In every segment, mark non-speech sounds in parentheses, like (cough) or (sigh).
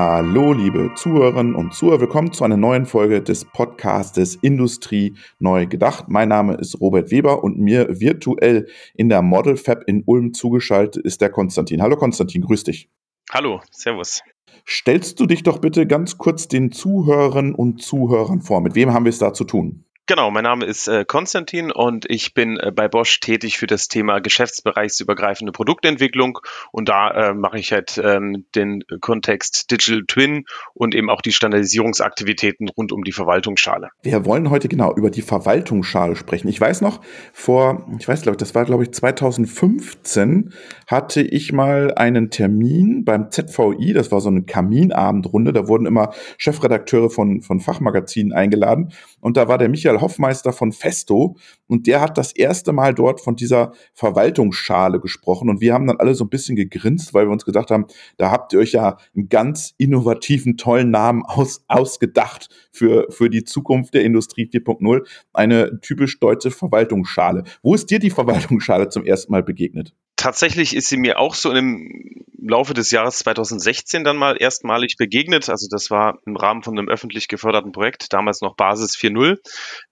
Hallo, liebe Zuhörerinnen und Zuhörer. Willkommen zu einer neuen Folge des Podcastes Industrie neu gedacht. Mein Name ist Robert Weber und mir virtuell in der Model Fab in Ulm zugeschaltet ist der Konstantin. Hallo Konstantin, grüß dich. Hallo, Servus. Stellst du dich doch bitte ganz kurz den Zuhörerinnen und Zuhörern vor. Mit wem haben wir es da zu tun? Genau, mein Name ist äh, Konstantin und ich bin äh, bei Bosch tätig für das Thema geschäftsbereichsübergreifende Produktentwicklung und da äh, mache ich halt ähm, den Kontext Digital Twin und eben auch die Standardisierungsaktivitäten rund um die Verwaltungsschale. Wir wollen heute genau über die Verwaltungsschale sprechen. Ich weiß noch, vor, ich weiß glaube ich, das war glaube ich 2015, hatte ich mal einen Termin beim ZVI, das war so eine Kaminabendrunde, da wurden immer Chefredakteure von, von Fachmagazinen eingeladen und da war der Michael Hoffmeister von Festo und der hat das erste Mal dort von dieser Verwaltungsschale gesprochen und wir haben dann alle so ein bisschen gegrinst, weil wir uns gesagt haben, da habt ihr euch ja einen ganz innovativen, tollen Namen aus, ausgedacht für, für die Zukunft der Industrie 4.0, eine typisch deutsche Verwaltungsschale. Wo ist dir die Verwaltungsschale zum ersten Mal begegnet? Tatsächlich ist sie mir auch so im Laufe des Jahres 2016 dann mal erstmalig begegnet. Also das war im Rahmen von einem öffentlich geförderten Projekt, damals noch Basis 4.0.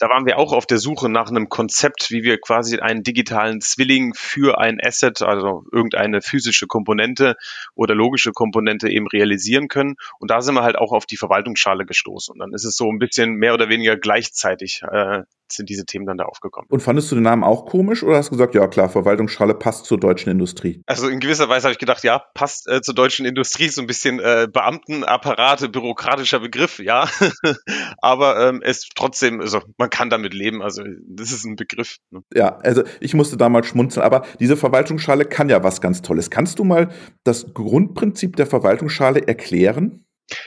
Da waren wir auch auf der Suche nach einem Konzept, wie wir quasi einen digitalen Zwilling für ein Asset, also irgendeine physische Komponente oder logische Komponente eben realisieren können. Und da sind wir halt auch auf die Verwaltungsschale gestoßen. Und dann ist es so ein bisschen mehr oder weniger gleichzeitig äh, sind diese Themen dann da aufgekommen. Und fandest du den Namen auch komisch oder hast du gesagt, ja klar, Verwaltungsschale passt zur deutschen Industrie? Also in gewisser Weise habe ich gedacht, ja, passt äh, zur deutschen Industrie, so ein bisschen äh, Beamtenapparate, bürokratischer Begriff, ja. (laughs) Aber ähm, es trotzdem, also man kann damit leben, also das ist ein Begriff. Ne? Ja, also ich musste damals schmunzeln, aber diese Verwaltungsschale kann ja was ganz Tolles. Kannst du mal das Grundprinzip der Verwaltungsschale erklären?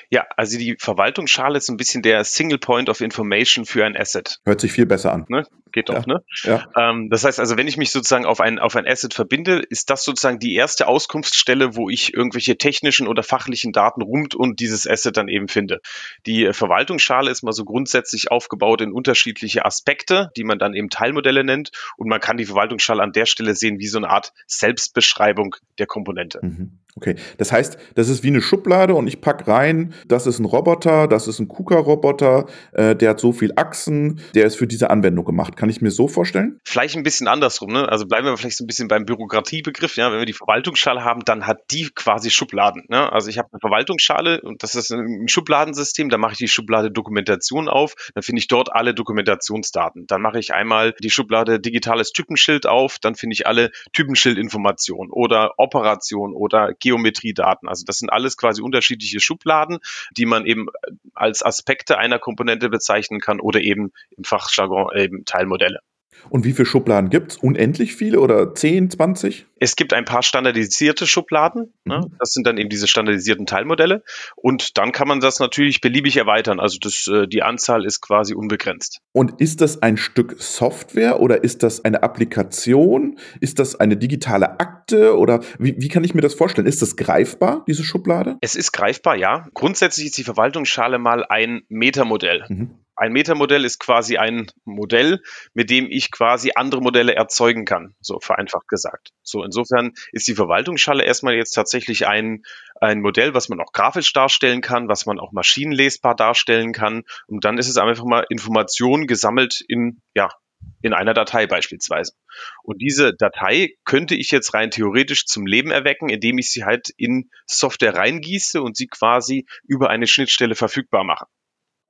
Ja, also die Verwaltungsschale ist ein bisschen der Single Point of Information für ein Asset. Hört sich viel besser an. Ne? Geht doch, ja. ne? Ja. Ähm, das heißt also, wenn ich mich sozusagen auf ein, auf ein Asset verbinde, ist das sozusagen die erste Auskunftsstelle, wo ich irgendwelche technischen oder fachlichen Daten rund und dieses Asset dann eben finde. Die äh, Verwaltungsschale ist mal so grundsätzlich aufgebaut in unterschiedliche Aspekte, die man dann eben Teilmodelle nennt. Und man kann die Verwaltungsschale an der Stelle sehen wie so eine Art Selbstbeschreibung der Komponente. Mhm. Okay, das heißt, das ist wie eine Schublade und ich packe rein, das ist ein Roboter, das ist ein KUKA-Roboter, äh, der hat so viel Achsen, der ist für diese Anwendung gemacht. Kann ich mir so vorstellen? Vielleicht ein bisschen andersrum, ne? Also bleiben wir vielleicht so ein bisschen beim Bürokratiebegriff, ja. Wenn wir die Verwaltungsschale haben, dann hat die quasi Schubladen. Ne? Also ich habe eine Verwaltungsschale und das ist ein Schubladensystem, da mache ich die Schublade Dokumentation auf, dann finde ich dort alle Dokumentationsdaten. Dann mache ich einmal die Schublade digitales Typenschild auf, dann finde ich alle Typenschildinformationen oder Operation oder Geometriedaten. Also das sind alles quasi unterschiedliche Schubladen, die man eben als Aspekte einer Komponente bezeichnen kann oder eben im Fachjargon eben Teilmodelle. Und wie viele Schubladen gibt es? Unendlich viele oder 10, 20? Es gibt ein paar standardisierte Schubladen. Ne? Mhm. Das sind dann eben diese standardisierten Teilmodelle. Und dann kann man das natürlich beliebig erweitern. Also das, äh, die Anzahl ist quasi unbegrenzt. Und ist das ein Stück Software oder ist das eine Applikation? Ist das eine digitale Akte oder wie, wie kann ich mir das vorstellen? Ist das greifbar, diese Schublade? Es ist greifbar, ja. Grundsätzlich ist die Verwaltungsschale mal ein Metamodell. Mhm. Ein Metamodell ist quasi ein Modell, mit dem ich quasi andere Modelle erzeugen kann, so vereinfacht gesagt. So insofern ist die Verwaltungsschale erstmal jetzt tatsächlich ein, ein Modell, was man auch grafisch darstellen kann, was man auch maschinenlesbar darstellen kann. Und dann ist es einfach mal Informationen gesammelt in, ja, in einer Datei beispielsweise. Und diese Datei könnte ich jetzt rein theoretisch zum Leben erwecken, indem ich sie halt in Software reingieße und sie quasi über eine Schnittstelle verfügbar mache.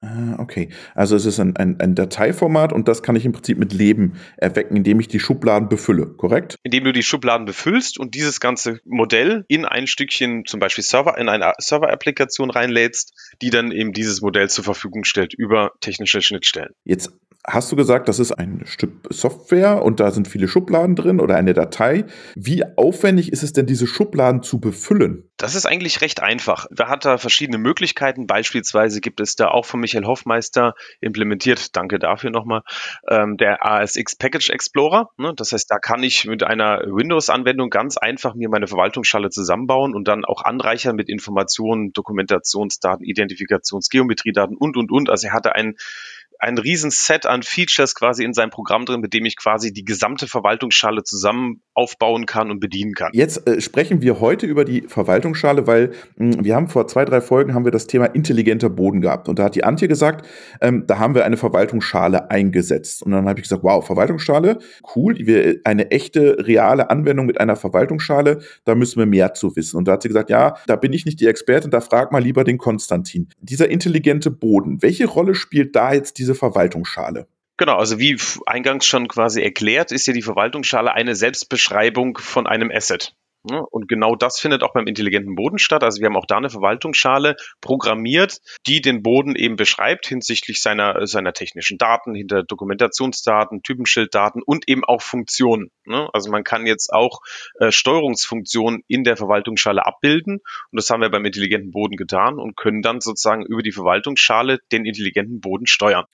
Ah, okay. Also es ist ein, ein, ein Dateiformat und das kann ich im Prinzip mit Leben erwecken, indem ich die Schubladen befülle, korrekt? Indem du die Schubladen befüllst und dieses ganze Modell in ein Stückchen, zum Beispiel Server, in eine Server-Applikation reinlädst, die dann eben dieses Modell zur Verfügung stellt über technische Schnittstellen. Jetzt hast du gesagt, das ist ein Stück Software und da sind viele Schubladen drin oder eine Datei. Wie aufwendig ist es denn, diese Schubladen zu befüllen? Das ist eigentlich recht einfach. Da hat er verschiedene Möglichkeiten. Beispielsweise gibt es da auch von Michael Hoffmeister implementiert, danke dafür nochmal, ähm, der ASX Package Explorer. Ne? Das heißt, da kann ich mit einer Windows-Anwendung ganz einfach mir meine Verwaltungsschale zusammenbauen und dann auch anreichern mit Informationen, Dokumentationsdaten, Identifikations-, Geometriedaten und, und, und. Also er hatte ein ein riesen Set an Features quasi in seinem Programm drin, mit dem ich quasi die gesamte Verwaltungsschale zusammen aufbauen kann und bedienen kann. Jetzt äh, sprechen wir heute über die Verwaltungsschale, weil mh, hm, wir haben vor zwei, drei Folgen haben wir das Thema intelligenter Boden gehabt. Und da hat die Antje gesagt, ähm, da haben wir eine Verwaltungsschale eingesetzt. Und dann habe ich gesagt, wow, Verwaltungsschale, cool, wir, eine echte, reale Anwendung mit einer Verwaltungsschale, da müssen wir mehr zu wissen. Und da hat sie gesagt, ja, da bin ich nicht die Expertin, da frag mal lieber den Konstantin. Dieser intelligente Boden, welche Rolle spielt da jetzt diese Verwaltungsschale? Genau, also wie eingangs schon quasi erklärt, ist ja die Verwaltungsschale eine Selbstbeschreibung von einem Asset. Ne? Und genau das findet auch beim intelligenten Boden statt. Also wir haben auch da eine Verwaltungsschale programmiert, die den Boden eben beschreibt hinsichtlich seiner, seiner technischen Daten, hinter Dokumentationsdaten, Typenschilddaten und eben auch Funktionen. Ne? Also man kann jetzt auch äh, Steuerungsfunktionen in der Verwaltungsschale abbilden. Und das haben wir beim intelligenten Boden getan und können dann sozusagen über die Verwaltungsschale den intelligenten Boden steuern.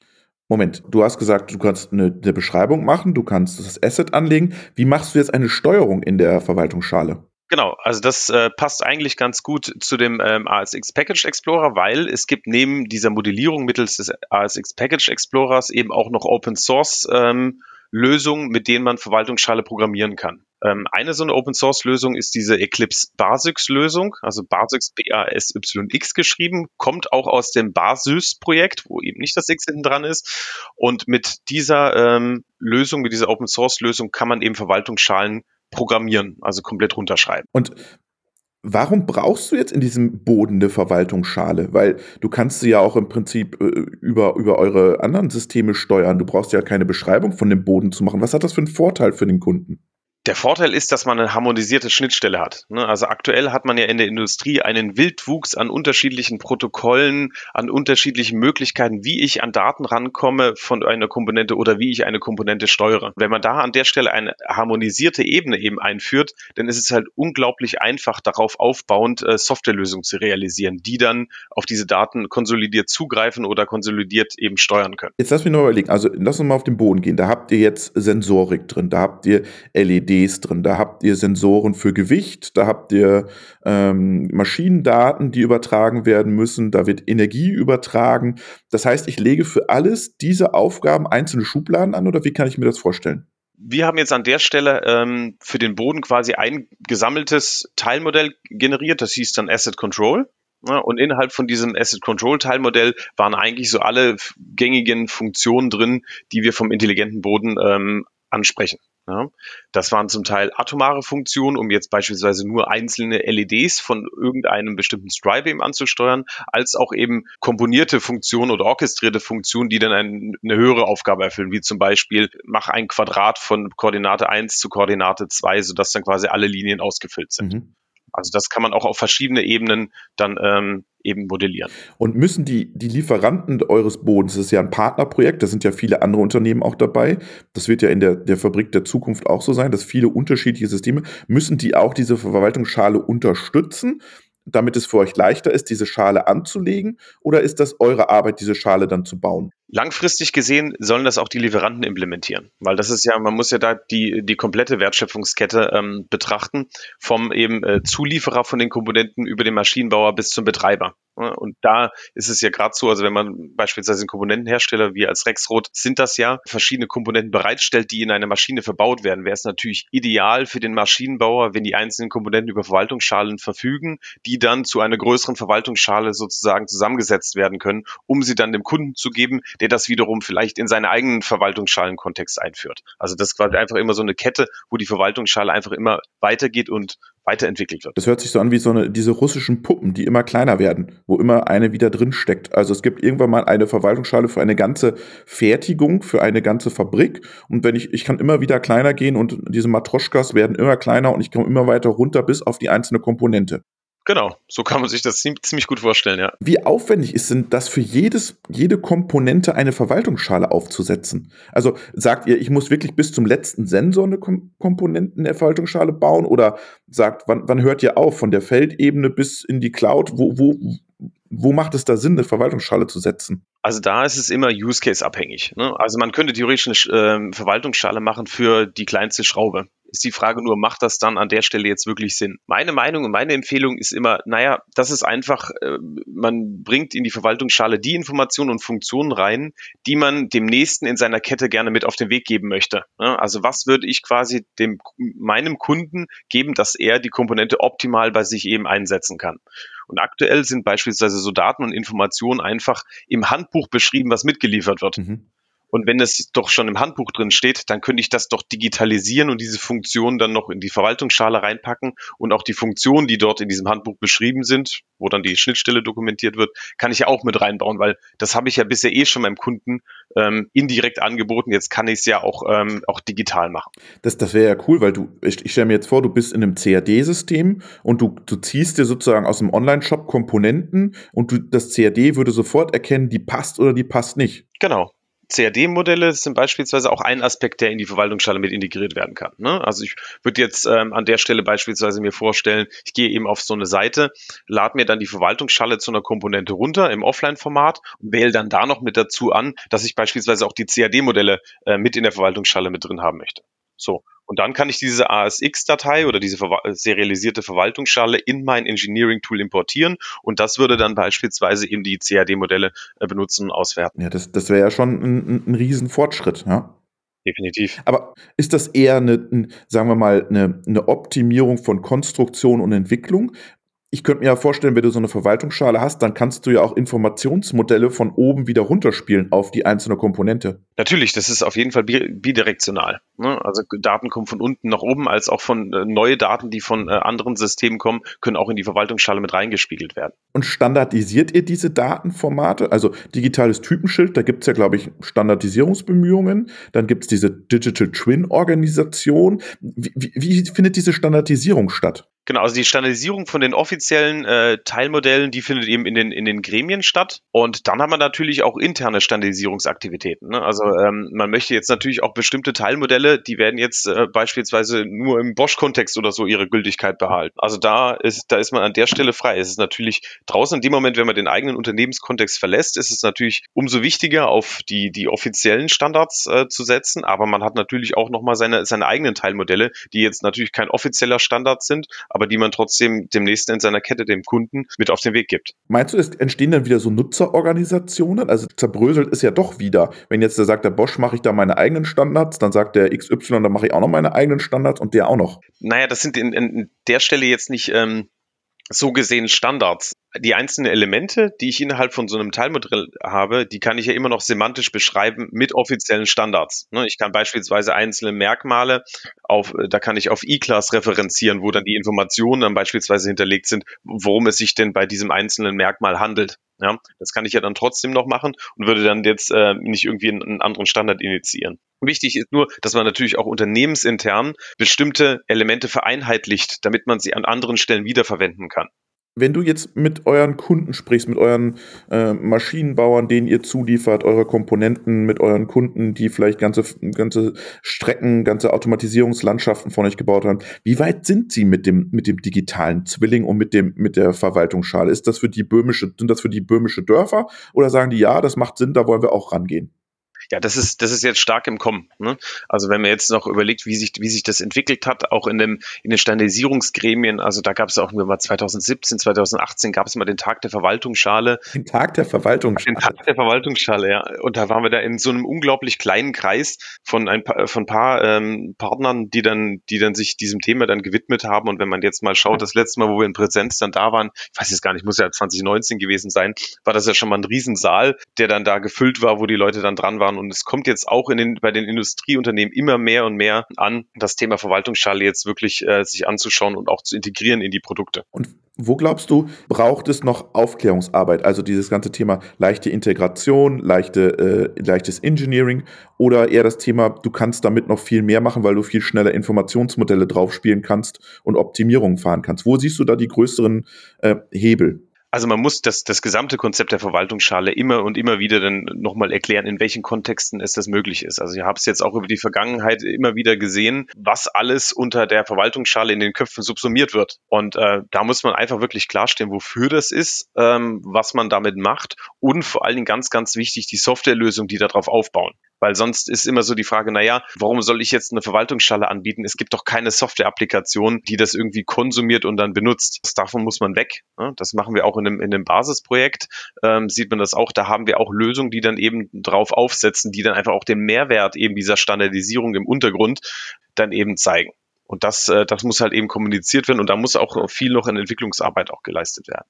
Moment, du hast gesagt, du kannst eine, eine, Beschreibung machen, du kannst das Asset anlegen. Wie machst du jetzt eine Steuerung in der Verwaltungsschale? Genau, also das äh, passt eigentlich ganz gut zu dem ähm, ASX Package Explorer, weil es gibt neben dieser Modellierung mittels des ASX Package Explorers eben auch noch Open Source ähm, Lösungen, mit denen man Verwaltungsschale programmieren kann. Ähm, eine so eine Open Source Lösung ist diese Eclipse Basics Lösung, also Basics B-A-S-Y-X geschrieben, kommt auch aus dem Basys Projekt, wo eben nicht das X hinten dran ist. Und mit dieser ähm, Lösung, mit dieser Open Source Lösung kann man eben Verwaltungsschalen programmieren, also komplett runterschreiben. Und Warum brauchst du jetzt in diesem Boden eine Verwaltungsschale? Weil du kannst sie ja auch im Prinzip äh, über, über eure anderen Systeme steuern. Du brauchst ja keine Beschreibung von dem Boden zu machen. Was hat das für einen Vorteil für den Kunden? Der Vorteil ist, dass man eine harmonisierte Schnittstelle hat. Ne? Also aktuell hat man ja in der Industrie einen Wildwuchs an unterschiedlichen Protokollen, an unterschiedlichen Möglichkeiten, wie ich an Daten rankomme von einer Komponente oder wie ich eine Komponente steuere. Wenn man da an der Stelle eine harmonisierte Ebene eben einführt, dann ist es halt unglaublich einfach, darauf aufbauend äh, Softwarelösungen zu realisieren, die dann auf diese Daten konsolidiert zugreifen oder konsolidiert eben steuern können. Jetzt lass mich noch überlegen. Also lass uns mal auf den Boden gehen. Da habt ihr jetzt Sensorik drin, da habt ihr LED LEDs drin, da habt ihr Sensoren für Gewicht, da habt ihr ähm, Maschinendaten, die übertragen werden müssen, da wird Energie übertragen. Das heißt, ich lege für alles diese Aufgaben einzelne Schubladen an oder wie kann ich mir das vorstellen? Wir haben jetzt an der Stelle ähm, für den Boden quasi ein gesammeltes Teilmodell generiert, das hieß dann Asset Control. und innerhalb von diesem Asset Control Teilmodell waren eigentlich so alle gängigen Funktionen drin, die wir vom intelligenten Boden ähm, ansprechen. Ja, das waren zum Teil atomare Funktionen, um jetzt beispielsweise nur einzelne LEDs von irgendeinem bestimmten eben anzusteuern, als auch eben komponierte Funktionen oder orchestrierte Funktionen, die dann ein, eine höhere Aufgabe erfüllen, wie zum Beispiel mach ein Quadrat von Koordinate 1 zu Koordinate 2, sodass dann quasi alle Linien ausgefüllt sind. Mhm. Also das kann man auch auf verschiedene Ebenen dann ähm, eben modellieren. Und müssen die, die Lieferanten eures Bodens, das ist ja ein Partnerprojekt, da sind ja viele andere Unternehmen auch dabei, das wird ja in der, der Fabrik der Zukunft auch so sein, dass viele unterschiedliche Systeme, müssen die auch diese Verwaltungsschale unterstützen? Damit es für euch leichter ist, diese Schale anzulegen? Oder ist das eure Arbeit, diese Schale dann zu bauen? Langfristig gesehen sollen das auch die Lieferanten implementieren, weil das ist ja, man muss ja da die, die komplette Wertschöpfungskette ähm, betrachten, vom eben äh, Zulieferer von den Komponenten über den Maschinenbauer bis zum Betreiber. Und da ist es ja gerade so, also wenn man beispielsweise einen Komponentenhersteller wie als Rexroth sind das ja verschiedene Komponenten bereitstellt, die in einer Maschine verbaut werden, wäre es natürlich ideal für den Maschinenbauer, wenn die einzelnen Komponenten über Verwaltungsschalen verfügen, die dann zu einer größeren Verwaltungsschale sozusagen zusammengesetzt werden können, um sie dann dem Kunden zu geben, der das wiederum vielleicht in seinen eigenen Verwaltungsschalenkontext einführt. Also das ist quasi einfach immer so eine Kette, wo die Verwaltungsschale einfach immer weitergeht und weiterentwickelt wird. Das hört sich so an wie so eine, diese russischen Puppen, die immer kleiner werden, wo immer eine wieder drin steckt. Also es gibt irgendwann mal eine Verwaltungsschale für eine ganze Fertigung, für eine ganze Fabrik. Und wenn ich, ich kann immer wieder kleiner gehen und diese Matroschkas werden immer kleiner und ich komme immer weiter runter bis auf die einzelne Komponente. Genau, so kann man sich das ziemlich gut vorstellen, ja. Wie aufwendig ist denn das für jedes, jede Komponente eine Verwaltungsschale aufzusetzen? Also sagt ihr, ich muss wirklich bis zum letzten Sensor eine Kom Komponenten der Verwaltungsschale bauen oder sagt, wann, wann hört ihr auf? Von der Feldebene bis in die Cloud? Wo, wo, wo macht es da Sinn, eine Verwaltungsschale zu setzen? Also da ist es immer Use Case abhängig. Ne? Also man könnte theoretisch eine äh, Verwaltungsschale machen für die kleinste Schraube Ist die Frage nur, macht das dann an der Stelle jetzt wirklich Sinn? Meine Meinung und meine Empfehlung ist immer, naja, das ist einfach, äh, man bringt in die Verwaltungsschale die Informationen und Funktionen rein, die man dem Nächsten in seiner Kette gerne mit auf den Weg geben möchte. Also was würde ich quasi dem, meinem Kunden geben, dass er die Komponente optimal bei sich eben einsetzen kann? Und aktuell sind beispielsweise so Daten und Informationen einfach im Handbuch beschrieben, was mitgeliefert wird. Mhm. Und wenn es doch schon im Handbuch drin steht, dann könnte ich das doch digitalisieren und diese Funktion dann noch in die Verwaltungsschale reinpacken und auch die Funktionen, die dort in diesem Handbuch beschrieben sind, wo dann die Schnittstelle dokumentiert wird, kann ich ja auch mit reinbauen, weil das habe ich ja bisher eh schon meinem Kunden ähm, indirekt angeboten. Jetzt kann ich es ja auch, ähm, auch digital machen. Das, das wäre ja cool, weil du, ich, ich stelle mir jetzt vor, du bist in einem CAD-System und du, du ziehst dir sozusagen aus dem Online-Shop Komponenten und du, das CAD würde sofort erkennen, die passt oder die passt nicht. Genau. CAD-Modelle sind beispielsweise auch ein Aspekt, der in die Verwaltungsschale mit integriert werden kann. Ne? Also ich würde jetzt ähm, an der Stelle beispielsweise mir vorstellen, ich gehe eben auf so eine Seite, lade mir dann die Verwaltungsschale zu einer Komponente runter im Offline-Format und wähle dann da noch mit dazu an, dass ich beispielsweise auch die CAD-Modelle äh, mit in der Verwaltungsschale mit drin haben möchte. So. Und dann kann ich diese ASX-Datei oder diese serialisierte Verwaltungsschale in mein Engineering-Tool importieren und das würde dann beispielsweise eben die CAD-Modelle äh, benutzen und auswerten. Ja, das, das wäre ja schon ein, ein Riesenfortschritt, ja. Definitiv. Aber ist das eher eine, sagen wir mal, eine, eine Optimierung von Konstruktion und Entwicklung? ich könnte mir ja vorstellen, wenn du so eine Verwaltungsschale hast, dann kannst du ja auch Informationsmodelle von oben wieder runterspielen auf die einzelne Komponente. Natürlich, das ist auf jeden Fall bidirektional. Ne? Also Daten kommen von unten nach oben, als auch von äh, neue Daten, die von äh, anderen Systemen kommen, können auch in die Verwaltungsschale mit reingespiegelt werden. Und standardisiert ihr diese Datenformate? Also digitales Typenschild, da gibt es ja, glaube ich, Standardisierungsbemühungen. Dann gibt es diese Digital Twin-Organisation. Wie, wie, wie findet diese Standardisierung statt? Genau, also die Standardisierung von den offiziellen äh, Teilmodellen, die findet eben in den, in den Gremien statt. Und dann haben wir natürlich auch interne Standardisierungsaktivitäten. Ne? Also ähm, man möchte jetzt natürlich auch bestimmte Teilmodelle, die werden jetzt äh, beispielsweise nur im Bosch-Kontext oder so ihre Gültigkeit behalten. Also da ist, da ist man an der Stelle frei. Es ist natürlich draußen in dem Moment, wenn man den eigenen Unternehmenskontext verlässt, ist es natürlich umso wichtiger, auf die, die offiziellen Standards äh, zu setzen. Aber man hat natürlich auch nochmal seine, seine eigenen Teilmodelle, die jetzt natürlich kein offizieller Standard sind, aber die man trotzdem dem Nächsten in seiner Kette, dem Kunden, mit auf den Weg gibt. Meinst du, es entstehen dann wieder so Nutzerorganisationen? Also zerbröselt ist ja doch wieder. Wenn jetzt der sagt, der Bosch mache ich da meine eigenen Standards, dann sagt der XY, dann mache ich auch noch meine eigenen Standards und der auch noch. Naja, das sind in, in der Stelle jetzt nicht ähm, so gesehen Standards die einzelnen Elemente, die ich innerhalb von so einem Teilmodell habe, die kann ich ja immer noch semantisch beschreiben mit offiziellen Standards. Ne, ich kann beispielsweise einzelne Merkmale auf, da kann ich auf E-Class referenzieren, wo dann die Informationen dann beispielsweise hinterlegt sind, worum es sich denn bei diesem einzelnen Merkmal handelt. Ja, das kann ich ja dann trotzdem noch machen und würde dann jetzt äh, nicht irgendwie einen, einen anderen Standard initiieren. Wichtig ist nur, dass man natürlich auch unternehmensintern bestimmte Elemente vereinheitlicht, damit man sie an anderen Stellen wiederverwenden kann wenn du jetzt mit euren Kunden sprichst, mit euren äh, Maschinenbauern, denen ihr zuliefert, eure Komponenten, mit euren Kunden, die vielleicht ganze, ganze Strecken, ganze Automatisierungslandschaften von euch gebaut haben, wie weit sind sie mit dem, mit dem digitalen Zwilling und mit dem, mit der Verwaltungsschale? Ist das für die böhmische, sind das für die böhmische Dörfer oder sagen die, ja, das macht Sinn, da wollen wir auch rangehen? Ja, das ist, das ist jetzt stark im Kommen. Ne? Also wenn man jetzt noch überlegt, wie sich, wie sich das entwickelt hat, auch in, dem, in den Standardisierungsgremien, also da gab es auch mal 2017, 2018 gab es mal den Tag der Verwaltungsschale. Den Tag der Verwaltungsschale. Den Tag der Verwaltungsschale, ja. Und da waren wir da in so einem unglaublich kleinen Kreis von ein paar, von ein paar ähm, Partnern, die dann, die dann sich diesem Thema dann gewidmet haben. Und wenn man jetzt mal schaut, das letzte Mal, wo wir in Präsenz dann da waren, ich weiß jetzt gar nicht, muss ja 2019 gewesen sein, war das ja schon mal ein Riesensaal, der dann da gefüllt war, wo die Leute dann dran waren und es kommt jetzt auch in den, bei den Industrieunternehmen immer mehr und mehr an, das Thema Verwaltungsschale jetzt wirklich äh, sich anzuschauen und auch zu integrieren in die Produkte. Und wo glaubst du, braucht es noch Aufklärungsarbeit? Also dieses ganze Thema leichte Integration, leichte, äh, leichtes Engineering oder eher das Thema, du kannst damit noch viel mehr machen, weil du viel schneller Informationsmodelle draufspielen kannst und Optimierungen fahren kannst. Wo siehst du da die größeren äh, Hebel? Also man muss das, das gesamte Konzept der Verwaltungsschale immer und immer wieder dann nochmal erklären, in welchen Kontexten es das möglich ist. Also ich habe es jetzt auch über die Vergangenheit immer wieder gesehen, was alles unter der Verwaltungsschale in den Köpfen subsumiert wird. Und äh, da muss man einfach wirklich klarstellen, wofür das ist, ähm, was man damit macht und vor allen Dingen ganz, ganz wichtig, die Softwarelösung, die darauf aufbauen. Weil sonst ist immer so die Frage, naja, warum soll ich jetzt eine Verwaltungsschale anbieten? Es gibt doch keine Software-Applikation, die das irgendwie konsumiert und dann benutzt. Davon muss man weg. Ne? Das machen wir auch in einem, in einem Basisprojekt, ähm, sieht man das auch. Da haben wir auch Lösungen, die dann eben drauf aufsetzen, die dann einfach auch den Mehrwert eben dieser Standardisierung im Untergrund dann eben zeigen. Und das, äh, das muss halt eben kommuniziert werden und da muss auch viel noch in Entwicklungsarbeit auch geleistet werden.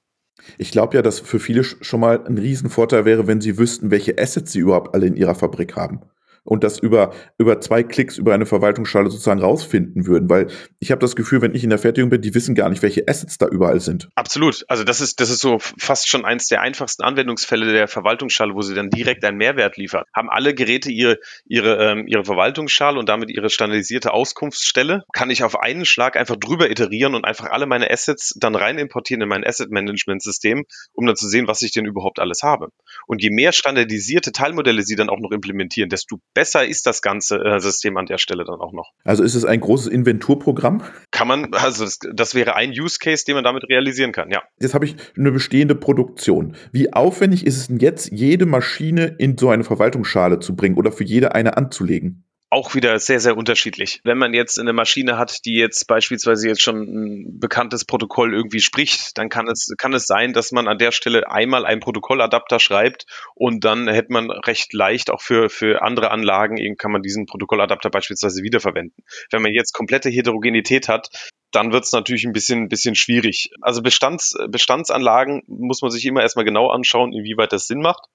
Ich glaube ja, dass für viele schon mal ein Riesenvorteil wäre, wenn sie wüssten, welche Assets sie überhaupt alle in ihrer Fabrik haben und das über, über zwei Klicks über eine Verwaltungsschale sozusagen rausfinden würden. Weil ich habe das Gefühl, wenn ich in der Fertigung bin, die wissen gar nicht, welche Assets da überall sind. Absolut. Also das ist, das ist so fast schon eins der einfachsten Anwendungsfälle der Verwaltungsschale, wo sie dann direkt einen Mehrwert liefert. Haben alle Geräte ihre, ihre, ähm, ihre Verwaltungsschale und damit ihre standardisierte Auskunftsstelle, kann ich auf einen Schlag einfach drüber iterieren und einfach alle meine Assets dann rein importieren in mein Asset Management System, um dann zu sehen, was ich denn überhaupt alles habe. Und je mehr standardisierte Teilmodelle sie dann auch noch implementieren, desto besser ist das ganze äh, System an der Stelle dann auch noch. Also ist es ein großes Inventurprogramm? Kann man, also das, das wäre ein Use Case, den man damit realisieren kann, ja. Jetzt habe ich eine bestehende Produktion. Wie aufwendig ist es denn jetzt, jede Maschine in so eine Verwaltungsschale zu bringen oder für jede eine anzulegen? Auch wieder sehr, sehr unterschiedlich. Wenn man jetzt eine Maschine hat, die jetzt beispielsweise jetzt schon ein bekanntes Protokoll irgendwie spricht, dann kann es, kann es sein, dass man an der Stelle einmal einen Protokolladapter schreibt und dann hätte man recht leicht auch für, für andere Anlagen kann man diesen Protokolladapter beispielsweise wiederverwenden. Wenn man jetzt komplette Heterogenität hat, dann wird es natürlich ein bisschen, bisschen schwierig. Also Bestands, Bestandsanlagen muss man sich immer erstmal genau anschauen, inwieweit das Sinn macht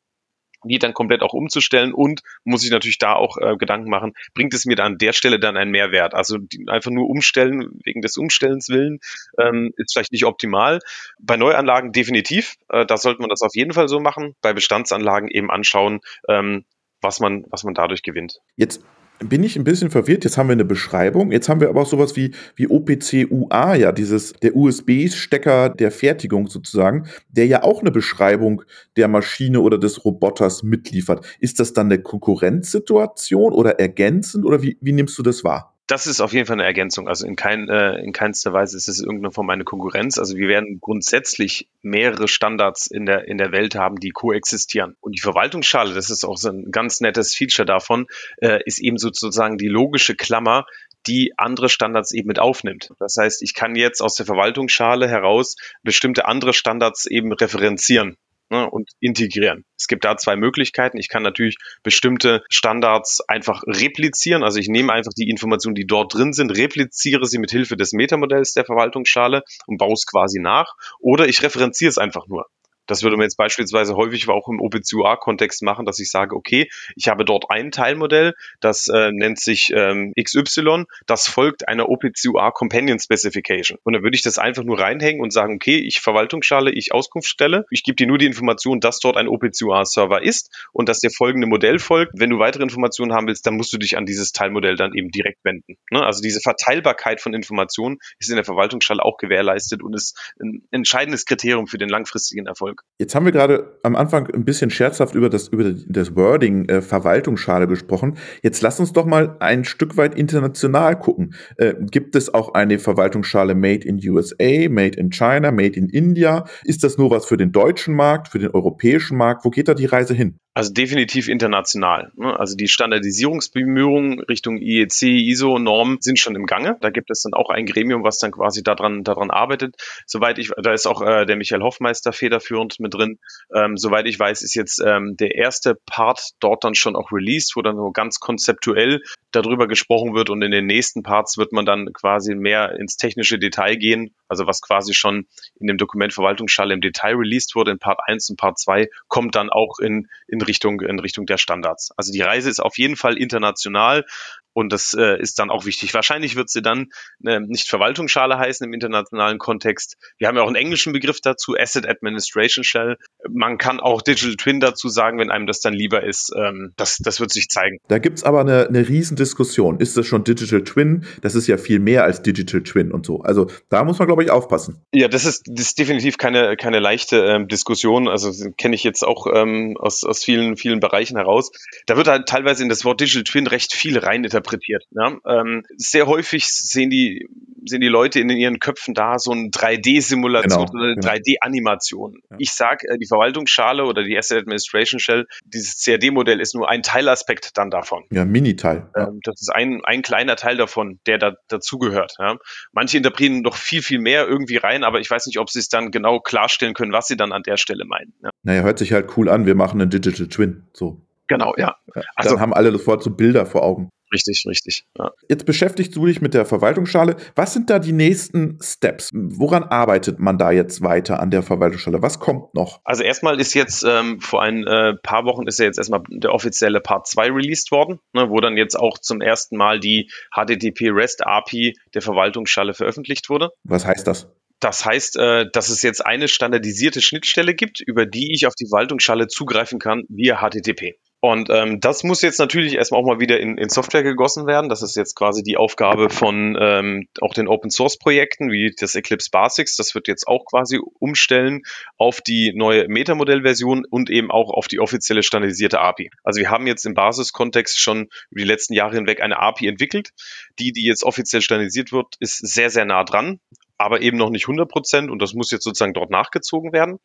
die dann komplett auch umzustellen und muss ich natürlich da auch äh, Gedanken machen, bringt es mir dann an der Stelle dann einen Mehrwert? Also die, einfach nur umstellen wegen des Umstellens willen ähm, ist vielleicht nicht optimal. Bei Neuanlagen definitiv, äh, da sollte man das auf jeden Fall so machen. Bei Bestandsanlagen eben anschauen, ähm, was man, was man dadurch gewinnt. Jetzt bin ich ein bisschen verwirrt. Jetzt haben wir eine Beschreibung. Jetzt haben wir aber auch sowas wie, wie OPC-UA, ja, dieses, der USB-Stecker der Fertigung sozusagen, der ja auch eine Beschreibung der Maschine oder des Roboters mitliefert. Ist das dann eine Konkurrenzsituation oder ergänzend oder wie, wie nimmst du das wahr? Das ist auf jeden Fall eine Ergänzung. Also in, kein, äh, in keinster Weise ist es irgendeine Form eine Konkurrenz. Also wir werden grundsätzlich mehrere Standards in der, in der Welt haben, die koexistieren. Und die Verwaltungsschale, das ist auch so ein ganz nettes Feature davon, äh, ist eben sozusagen die logische Klammer, die andere Standards eben mit aufnimmt. Das heißt, ich kann jetzt aus der Verwaltungsschale heraus bestimmte andere Standards eben referenzieren ne, und integrieren. Es gibt da zwei Möglichkeiten. Ich kann natürlich bestimmte Standards einfach replizieren. Also ich nehme einfach die Informationen, die dort drin sind, repliziere sie mit Hilfe des Metamodells der Verwaltungsschale und baue es quasi nach. Oder ich referenziere es einfach nur. Das würde man jetzt beispielsweise häufig auch im OpenCUA-Kontext machen, dass ich sage, okay, ich habe dort ein Teilmodell, das äh, nennt sich ähm, XY, das folgt einer OpenCUA Companion Specification. Und dann würde ich das einfach nur reinhängen und sagen, okay, ich Verwaltungsschale, ich Auskunftsstelle, ich gebe dir nur die Information, dass dort ein OpenCUA-Server ist und dass der folgende Modell folgt. Wenn du weitere Informationen haben willst, dann musst du dich an dieses Teilmodell dann eben direkt wenden. Ne? Also diese Verteilbarkeit von Informationen ist in der Verwaltungsschale auch gewährleistet und ist ein entscheidendes Kriterium für den langfristigen Erfolg. Erfolg. Jetzt haben wir gerade am Anfang ein bisschen scherzhaft über das, über das Wording äh, Verwaltungsschale gesprochen. Jetzt lass uns doch mal ein Stück weit international gucken. Äh, gibt es auch eine Verwaltungsschale Made in USA, Made in China, Made in India? Ist das nur was für den deutschen Markt, für den europäischen Markt? Wo geht da die Reise hin? Also definitiv international. Ne? Also die Standardisierungsbemühungen Richtung IEC, ISO-Normen sind schon im Gange. Da gibt es dann auch ein Gremium, was dann quasi daran, daran arbeitet. Soweit ich, da ist auch äh, der Michael Hoffmeister federführend mit drin. Ähm, soweit ich weiß, ist jetzt ähm, der erste Part dort dann schon auch released, wo dann so ganz konzeptuell darüber gesprochen wird und in den nächsten Parts wird man dann quasi mehr ins technische Detail gehen. Also was quasi schon in dem Dokument Verwaltungsschale im Detail released wurde in Part 1 und Part 2, kommt dann auch in, in in Richtung, in Richtung der Standards. Also die Reise ist auf jeden Fall international. Und das äh, ist dann auch wichtig. Wahrscheinlich wird sie dann äh, nicht Verwaltungsschale heißen im internationalen Kontext. Wir haben ja auch einen englischen Begriff dazu, Asset Administration Shell. Man kann auch Digital Twin dazu sagen, wenn einem das dann lieber ist. Ähm, das, das wird sich zeigen. Da gibt's aber eine, eine Riesendiskussion. Ist das schon Digital Twin? Das ist ja viel mehr als Digital Twin und so. Also da muss man, glaube ich, aufpassen. Ja, das ist, das ist definitiv keine, keine leichte ähm, Diskussion. Also kenne ich jetzt auch ähm, aus, aus vielen, vielen Bereichen heraus. Da wird halt teilweise in das Wort Digital Twin recht viel rein interpretiert. Ja? Ähm, sehr häufig sehen die, sehen die Leute in ihren Köpfen da so eine 3D-Simulation genau, oder eine genau. 3D-Animation. Ja. ich sage, äh, die Verwaltungsschale oder die Asset Administration Shell, dieses CAD-Modell ist nur ein Teilaspekt dann davon. Ja, Mini-Teil. Ja. Ähm, das ist ein, ein kleiner Teil davon, der da dazugehört. Ja. Manche interpretieren noch viel, viel mehr irgendwie rein, aber ich weiß nicht, ob sie es dann genau klarstellen können, was sie dann an der Stelle meinen. Ja. Naja, hört sich halt cool an, wir machen einen Digital Twin. So. Genau, ja. Also, dann haben alle sofort so Bilder vor Augen. Richtig, richtig. Ja. Jetzt beschäftigst du dich mit der Verwaltungsschale. Was sind da die nächsten Steps? Woran arbeitet man da jetzt weiter an der Verwaltungsschale? Was kommt noch? Also erstmal ist jetzt ähm, vor ein äh, paar Wochen ist ja jetzt erstmal der offizielle Part 2 released worden, ne, wo dann jetzt auch zum ersten Mal die HTTP REST API der Verwaltungsschale veröffentlicht wurde. Was heißt das? Das heißt, äh, dass es jetzt eine standardisierte Schnittstelle gibt, über die ich auf die Verwaltungsschale zugreifen kann via HTTP. Und ähm, das muss jetzt natürlich erstmal auch mal wieder in, in Software gegossen werden. Das ist jetzt quasi die Aufgabe von ähm, auch den Open Source Projekten wie das Eclipse Basics. Das wird jetzt auch quasi umstellen auf die neue Metamodell-Version und eben auch auf die offizielle standardisierte API. Also wir haben jetzt im Basiskontext schon über die letzten Jahre hinweg eine API entwickelt. Die, die jetzt offiziell standardisiert wird, ist sehr, sehr nah dran aber eben noch nicht 100 Prozent und das muss jetzt sozusagen dort nachgezogen werden.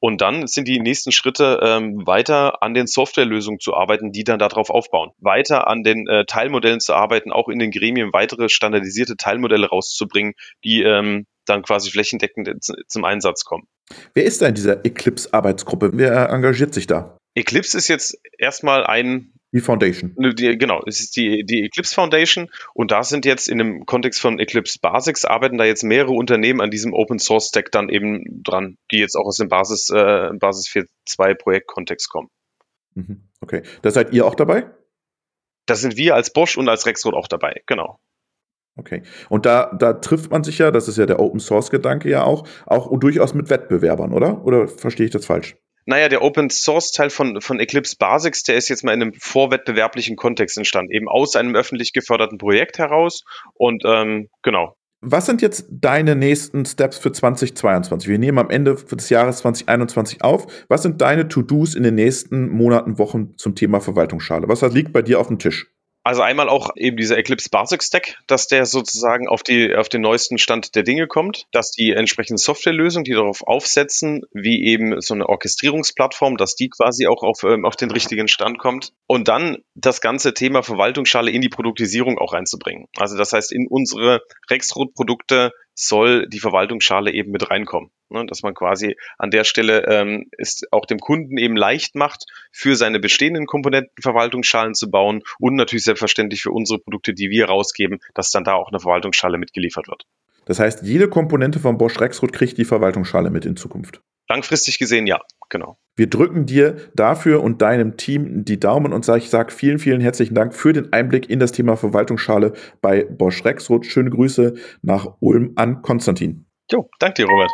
Und dann sind die nächsten Schritte ähm, weiter an den Softwarelösungen zu arbeiten, die dann darauf aufbauen. Weiter an den äh, Teilmodellen zu arbeiten, auch in den Gremien weitere standardisierte Teilmodelle rauszubringen, die ähm, dann quasi flächendeckend zum Einsatz kommen. Wer ist da in dieser Eclipse-Arbeitsgruppe? Wer engagiert sich da? Eclipse ist jetzt erstmal ein die Foundation. Die, genau, es ist die, die Eclipse Foundation und da sind jetzt in dem Kontext von Eclipse Basics arbeiten da jetzt mehrere Unternehmen an diesem Open Source Stack dann eben dran, die jetzt auch aus dem Basis, äh, Basis 4.2 Projektkontext kommen. Mhm. Okay. Da seid ihr auch dabei? Da sind wir als Bosch und als Rexroth auch dabei, genau. Okay. Und da, da trifft man sich ja, das ist ja der Open Source Gedanke ja auch, auch durchaus mit Wettbewerbern, oder? Oder verstehe ich das falsch? Naja, der Open Source Teil von, von Eclipse Basics, der ist jetzt mal in einem vorwettbewerblichen Kontext entstanden, eben aus einem öffentlich geförderten Projekt heraus. Und ähm, genau. Was sind jetzt deine nächsten Steps für 2022? Wir nehmen am Ende des Jahres 2021 auf. Was sind deine To-Dos in den nächsten Monaten, Wochen zum Thema Verwaltungsschale? Was liegt bei dir auf dem Tisch? Also einmal auch eben dieser Eclipse Basic Stack, dass der sozusagen auf, die, auf den neuesten Stand der Dinge kommt, dass die entsprechenden Softwarelösungen, die darauf aufsetzen, wie eben so eine Orchestrierungsplattform, dass die quasi auch auf, ähm, auf den richtigen Stand kommt. Und dann das ganze Thema Verwaltungsschale in die Produktisierung auch reinzubringen. Also das heißt, in unsere Rexroth-Produkte soll die Verwaltungsschale eben mit reinkommen. Ne, dass man quasi an der Stelle ähm, es auch dem Kunden eben leicht macht, für seine bestehenden Komponenten Verwaltungsschalen zu bauen und natürlich selbstverständlich für unsere Produkte, die wir rausgeben, dass dann da auch eine Verwaltungsschale mitgeliefert wird. Das heißt, jede Komponente von Bosch Rexroth kriegt die Verwaltungsschale mit in Zukunft. Langfristig gesehen, ja, genau. Wir drücken dir dafür und deinem Team die Daumen und ich sage vielen, vielen herzlichen Dank für den Einblick in das Thema Verwaltungsschale bei Bosch Rexroth. Schöne Grüße nach Ulm an Konstantin. Jo, danke dir, Robert.